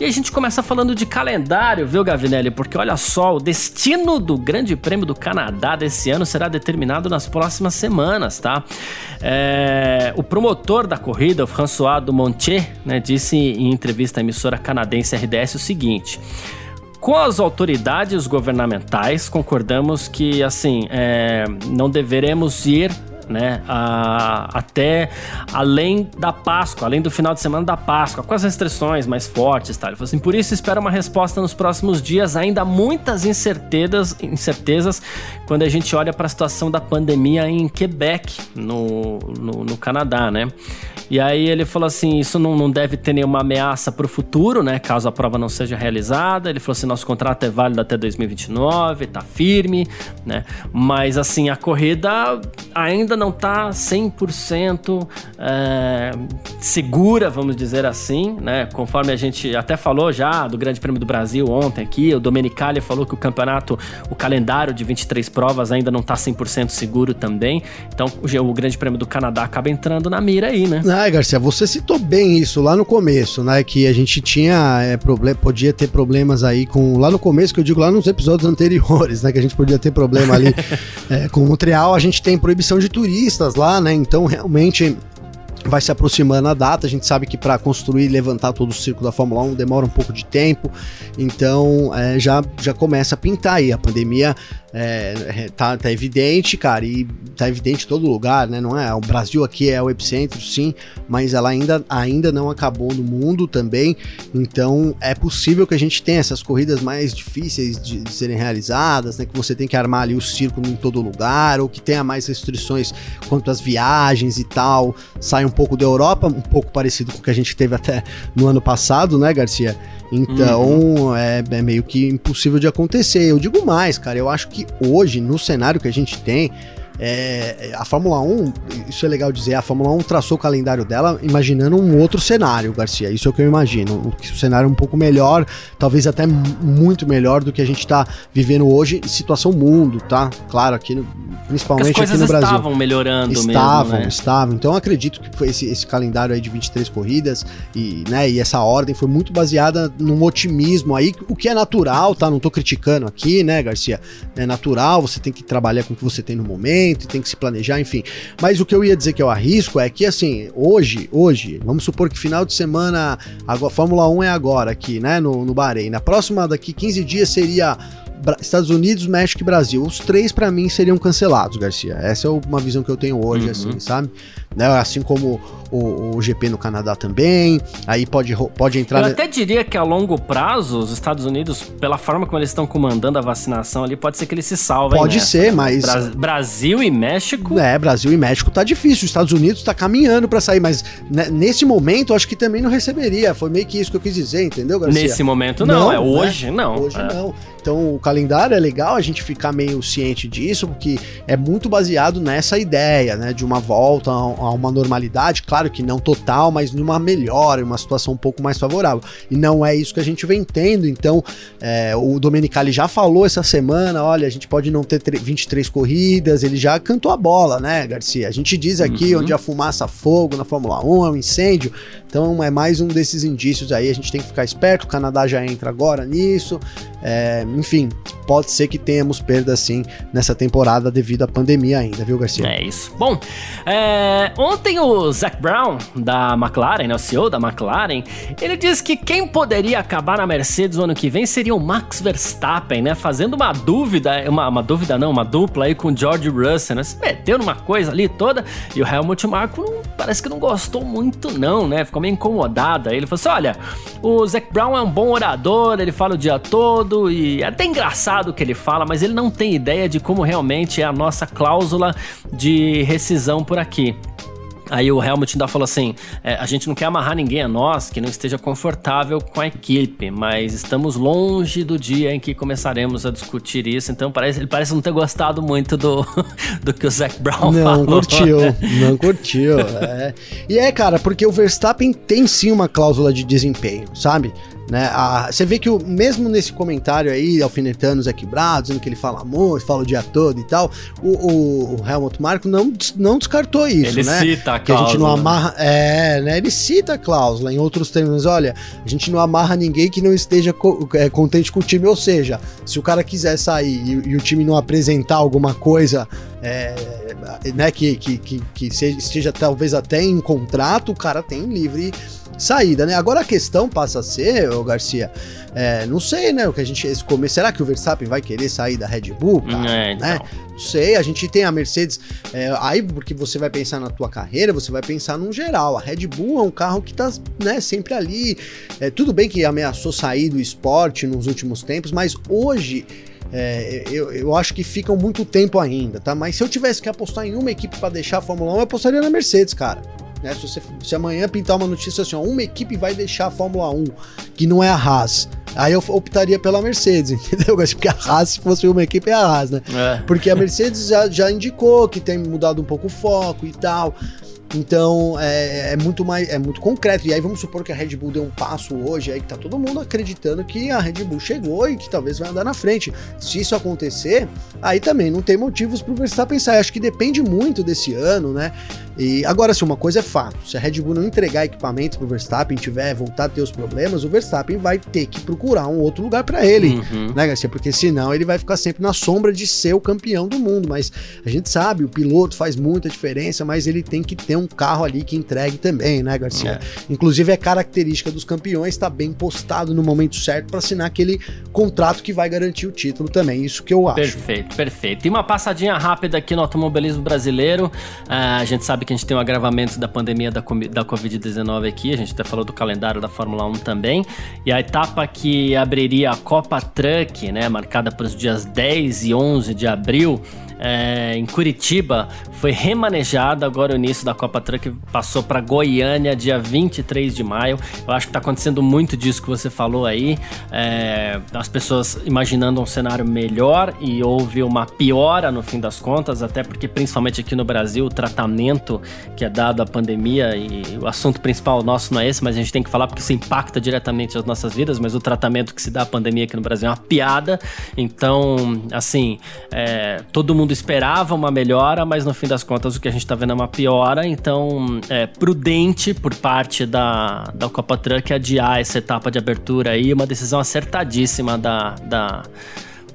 A: E a gente começa falando de calendário, viu, Gavinelli? Porque olha só, o destino do Grande Prêmio do Canadá desse ano será determinado nas próximas semanas, tá? É, o promotor da corrida, o François Dumontier, né, disse em entrevista entrevista à emissora canadense RDS o seguinte. Com as autoridades governamentais, concordamos que, assim, é, não deveremos ir né? A, até além da Páscoa, além do final de semana da Páscoa, com as restrições mais fortes, tá? Ele falou assim, por isso espera uma resposta nos próximos dias, ainda muitas incertezas, incertezas quando a gente olha para a situação da pandemia em Quebec, no, no, no Canadá, né? E aí ele falou assim: isso não, não deve ter nenhuma ameaça para o futuro, né? Caso a prova não seja realizada. Ele falou assim: nosso contrato é válido até 2029, tá firme, né? Mas assim, a corrida ainda não tá 100% é, segura, vamos dizer assim, né? Conforme a gente até falou já do Grande Prêmio do Brasil ontem aqui, o Domenicali falou que o campeonato, o calendário de 23 provas ainda não tá 100% seguro também. Então o, o Grande Prêmio do Canadá acaba entrando na mira aí, né?
B: Ah, Garcia, você citou bem isso lá no começo, né? Que a gente tinha é, problema, podia ter problemas aí com. Lá no começo, que eu digo lá nos episódios anteriores, né? Que a gente podia ter problema ali é, com Montreal. A gente tem proibição de turistas lá, né? Então realmente vai se aproximando a data. A gente sabe que para construir e levantar todo o círculo da Fórmula 1 demora um pouco de tempo, então é, já, já começa a pintar aí. A pandemia é, é, tá, tá evidente, cara, e tá evidente em todo lugar, né? Não é? O Brasil aqui é o epicentro, sim, mas ela ainda, ainda não acabou no mundo também. Então é possível que a gente tenha essas corridas mais difíceis de, de serem realizadas, né? Que você tem que armar ali o círculo em todo lugar, ou que tenha mais restrições quanto às viagens e tal. Sai um pouco da Europa, um pouco parecido com o que a gente teve até no ano passado, né, Garcia? Então uhum. é, é, meio que impossível de acontecer. Eu digo mais, cara, eu acho que hoje, no cenário que a gente tem, é, a Fórmula 1, isso é legal dizer, a Fórmula 1 traçou o calendário dela imaginando um outro cenário, Garcia. Isso é o que eu imagino. Um, cenário um pouco melhor, talvez até muito melhor do que a gente está vivendo hoje, situação mundo, tá? Claro, aqui no, principalmente aqui no Brasil.
A: estavam melhorando
B: estavam,
A: mesmo, né?
B: Estavam, Então eu acredito que foi esse, esse calendário aí de 23 corridas e, né, e essa ordem foi muito baseada num otimismo aí, o que é natural, tá? Não tô criticando aqui, né, Garcia? É natural, você tem que trabalhar com o que você tem no momento momento, tem que se planejar, enfim. Mas o que eu ia dizer que eu arrisco é que, assim, hoje, hoje, vamos supor que final de semana, a Fórmula 1 é agora aqui, né, no, no Bahrein. Na próxima, daqui 15 dias, seria Estados Unidos, México e Brasil. Os três, para mim, seriam cancelados, Garcia. Essa é uma visão que eu tenho hoje, uhum. assim, sabe? Né? Assim como o, o, GP no Canadá também. Aí pode, pode entrar.
A: Eu até diria que a longo prazo, os Estados Unidos, pela forma como eles estão comandando a vacinação ali, pode ser que eles se salvem.
B: Pode
A: nessa.
B: ser, mas.
A: Bra Brasil e México.
B: É, Brasil e México tá difícil. Os Estados Unidos tá caminhando para sair, mas né, nesse momento acho que também não receberia. Foi meio que isso que eu quis dizer, entendeu, Garcia?
A: Nesse momento não, não é né? hoje né? não.
B: Hoje
A: é.
B: não. Então o calendário é legal a gente ficar meio ciente disso, porque é muito baseado nessa ideia, né, de uma volta a uma normalidade, claro que não total, mas numa melhora, uma situação um pouco mais favorável. E não é isso que a gente vem tendo. Então, é, o Domenicali já falou essa semana: olha, a gente pode não ter 23 corridas, ele já cantou a bola, né, Garcia? A gente diz aqui uhum. onde a fumaça fogo na Fórmula 1 é um incêndio. Então, é mais um desses indícios aí. A gente tem que ficar esperto. O Canadá já entra agora nisso. É, enfim, pode ser que tenhamos perda sim nessa temporada devido à pandemia ainda, viu, Garcia?
A: É isso. Bom, é, ontem o Zac Brown, da McLaren, né, o CEO da McLaren, ele disse que quem poderia acabar na Mercedes no ano que vem seria o Max Verstappen, né? Fazendo uma dúvida, uma, uma dúvida não, uma dupla aí com o George Russell, né? Se meteu numa coisa ali toda e o Helmut Marko não, parece que não gostou muito não, né? Ficou meio incomodado. Aí ele falou assim, olha, o Zac Brown é um bom orador, ele fala o dia todo e é até engraçado o que ele fala, mas ele não tem ideia de como realmente é a nossa cláusula de rescisão por aqui. Aí o Helmut ainda falou assim: é, a gente não quer amarrar ninguém a nós que não esteja confortável com a equipe, mas estamos longe do dia em que começaremos a discutir isso. Então parece, ele parece não ter gostado muito do, do que o Zac Brown
B: não
A: falou.
B: Não curtiu, não curtiu. É. E é, cara, porque o Verstappen tem sim uma cláusula de desempenho, sabe? Né? A, você vê que o, mesmo nesse comentário aí, alfinetando o Zé Quebrado, dizendo que ele fala amor, fala o dia todo e tal, o, o, o Helmut Marko não, não descartou isso,
A: ele
B: né?
A: cita a
B: que a gente não
A: cláusula.
B: amarra. É, né? Ele cita a cláusula em outros termos. Olha, a gente não amarra ninguém que não esteja co- é, contente com o time. Ou seja, se o cara quiser sair e, e o time não apresentar alguma coisa. é, né, que, que, que, que esteja talvez até em contrato, o cara tem livre saída, né? Agora a questão passa a ser, ô Garcia, é, não sei, né, o que a gente esse começo, será que o Verstappen vai querer sair da Red Bull, cara?
A: É, então.
B: né? Não sei, a gente tem a Mercedes, é, aí porque você vai pensar na tua carreira, você vai pensar num geral. A Red Bull é um carro que tá, né, sempre ali. É, tudo bem que ameaçou sair do esporte nos últimos tempos, mas hoje é, eu, eu acho que ficam muito tempo ainda, tá? Mas se eu tivesse que apostar em uma equipe para deixar a Fórmula 1, eu apostaria na Mercedes, cara. Né? Se, você, se amanhã pintar uma notícia assim, ó, uma equipe vai deixar a Fórmula 1, que não é a Haas, aí eu optaria pela Mercedes, entendeu? Porque a Haas, se fosse uma equipe, é a Haas, né?
A: É.
B: Porque a Mercedes já, já indicou que tem mudado um pouco o foco e tal. Então é, é muito mais é muito concreto. E aí vamos supor que a Red Bull deu um passo hoje, aí que tá todo mundo acreditando que a Red Bull chegou e que talvez vai andar na frente. Se isso acontecer, aí também não tem motivos pro Verstappen sair. Acho que depende muito desse ano, né? E agora, se uma coisa é fato, se a Red Bull não entregar equipamento pro Verstappen, tiver voltar a ter os problemas, o Verstappen vai ter que procurar um outro lugar para ele
A: Uhum.
B: né, Garcia? Porque senão ele vai ficar sempre na sombra de ser o campeão do mundo. Mas a gente sabe, o piloto faz muita diferença, mas ele tem que ter um carro ali que entregue também, né, Garcia? Inclusive é característica dos campeões estar bem postado no momento certo para assinar aquele contrato que vai garantir o título também. Isso que eu acho.
A: Perfeito, perfeito. E uma passadinha rápida aqui no automobilismo brasileiro. Ah, a gente sabe que a gente tem um agravamento da pandemia da, da Covid-19 aqui. A gente até falou do calendário da Fórmula 1 também. E a etapa que abriria a Copa Truck, né, marcada para os dias 10 e 11 de abril, é, em Curitiba, foi remanejada. Agora o início da Copa Truck passou para Goiânia, dia 23 de maio. Eu acho que está acontecendo muito disso que você falou aí. É, as pessoas imaginando um cenário melhor e houve uma piora no fim das contas, até porque, principalmente aqui no Brasil, o tratamento que é dado à pandemia e o assunto principal nosso não é esse, mas a gente tem que falar porque isso impacta diretamente as nossas vidas. Mas o tratamento que se dá à pandemia aqui no Brasil é uma piada. Então, assim, é, todo mundo esperava uma melhora, mas no fim das contas o que a gente tá vendo é uma piora. Então, é prudente por parte da, da Copa Truck adiar essa etapa de abertura aí, uma decisão acertadíssima da, da,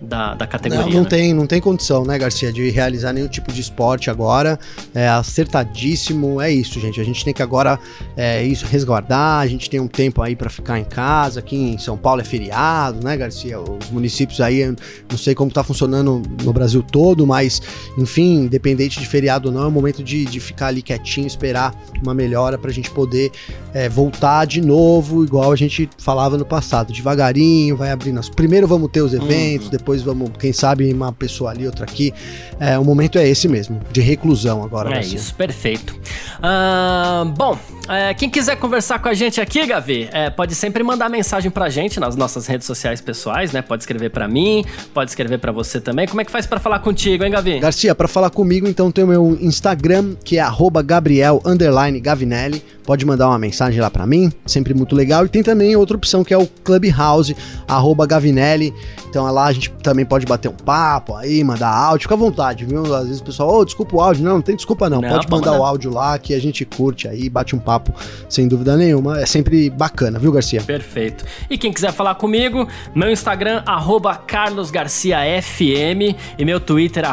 A: da, da categoria.
B: Não, não
A: né?
B: tem, não tem condição, né, Garcia, de realizar nenhum tipo de esporte agora. É acertadíssimo, é isso, gente. A gente tem que agora é, isso resguardar. A gente tem um tempo aí para ficar em casa. Aqui em São Paulo é feriado, né, Garcia? Os municípios aí, não sei como tá funcionando no Brasil todo, mas enfim, independente de feriado ou não, é o momento de, de ficar ali quietinho, esperar uma melhora pra gente poder é, voltar de novo, igual a gente falava no passado, devagarinho, vai abrindo. As... Primeiro vamos ter os eventos, depois vamos, quem sabe, uma pessoa ali, outra aqui. É, o momento é esse mesmo, de reclusão agora.
A: É
B: Garcia.
A: isso, perfeito. Ah, bom, é, quem quiser conversar com a gente aqui, Gavi, é, pode sempre mandar mensagem pra gente nas nossas redes sociais pessoais, né? Pode escrever pra mim, pode escrever pra você também. Como é que faz pra falar contigo, hein, Gavi?
B: Garcia, para falar comigo, então tem o meu Instagram, que é arroba Gabriel underline Gavinelli. Pode mandar uma mensagem lá para mim, sempre muito legal. E tem também outra opção que é o Clubhouse, arroba Gavinelli. Então lá a gente também pode bater um papo aí, mandar áudio, fica à vontade, viu? Às vezes o pessoal, ô, desculpa o áudio. Não, não tem desculpa não.
A: Não,
B: pode
A: pode
B: mandar
A: mandar.
B: o áudio lá que a gente curte aí, bate um papo papo, sem dúvida nenhuma. É sempre bacana, viu, Garcia?
A: Perfeito. E quem quiser falar comigo, meu Instagram, carlosgarciafm e meu Twitter,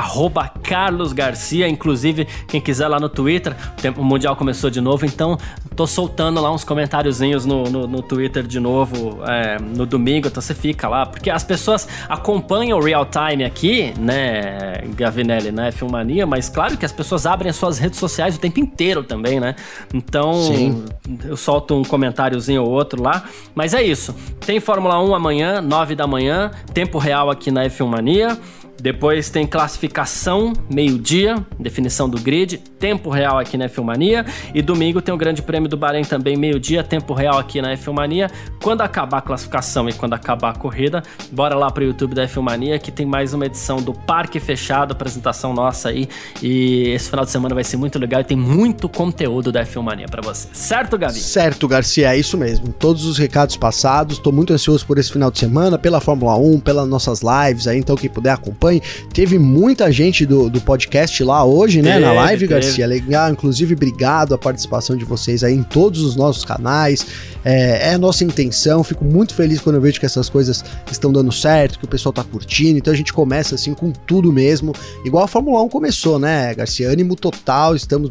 A: carlosgarcia. Inclusive, quem quiser lá no Twitter, o tempo mundial começou de novo, então tô soltando lá uns comentáriozinhos no, no, no Twitter de novo é, no domingo, então você fica lá, porque as pessoas acompanham o real time aqui, né, Gavinelli, né, Filmania, mas claro que as pessoas abrem as suas redes sociais o tempo inteiro também, né? Então, Sim. eu solto um comentáriozinho ou outro lá, mas é isso. Tem Fórmula 1 amanhã, 9 da manhã, tempo real aqui na F1 Mania. Depois tem classificação, meio-dia, definição do grid, tempo real aqui na Filmania. E domingo tem o Grande Prêmio do Bahrein também, meio-dia, tempo real aqui na Filmania. Quando acabar a classificação e quando acabar a corrida, bora lá pro YouTube da Filmania que tem mais uma edição do Parque Fechado, apresentação nossa aí. E esse final de semana vai ser muito legal e tem muito conteúdo da Filmania para você. Certo, Gabi?
B: Certo, Garcia, é isso mesmo. Todos os recados passados, tô muito ansioso por esse final de semana, pela Fórmula 1, pelas nossas lives aí, então quem puder acompanhar acompanhe. Teve muita gente do, do podcast lá hoje, né? Teve, na live, teve. Garcia. Legal. Inclusive, obrigado a participação de vocês aí em todos os nossos canais. É, é, a nossa intenção. Fico muito feliz quando eu vejo que essas coisas estão dando certo, que o pessoal tá curtindo. Então a gente começa assim com tudo mesmo. Igual a Fórmula 1 começou, né, Garcia? Ânimo total. Estamos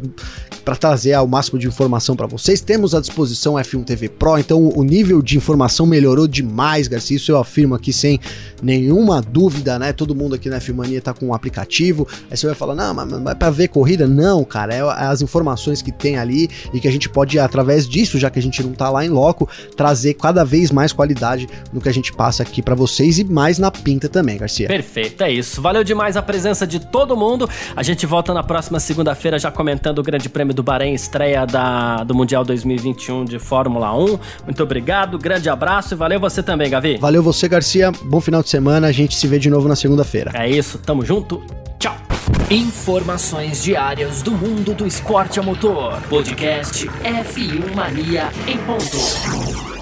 B: para trazer o máximo de informação para vocês. Temos à disposição F1 TV Pro, então o nível de informação melhorou demais, Garcia. Isso eu afirmo aqui sem nenhuma dúvida, né? Todo mundo aqui na F Mania tá com um aplicativo. Aí você vai falar, não, mas, mas para ver corrida? Não, cara. É as informações que tem ali e que a gente pode, através disso, já que a gente não tá lá em loco, trazer cada vez mais qualidade no que a gente passa aqui para vocês e mais na pinta também, Garcia.
A: Perfeito, é isso. Valeu demais a presença de todo mundo. A gente volta na próxima segunda-feira já comentando o Grande Prêmio do Bahrein, estreia da, do Mundial 2021 de Fórmula 1. Muito obrigado, grande abraço e valeu você também, Gavi.
B: Valeu você, Garcia. Bom final de semana. A gente se vê de novo na segunda-feira.
A: É isso, tamo junto. Tchau.
C: Informações diárias do mundo do esporte a motor. Podcast F1 Mania em ponto.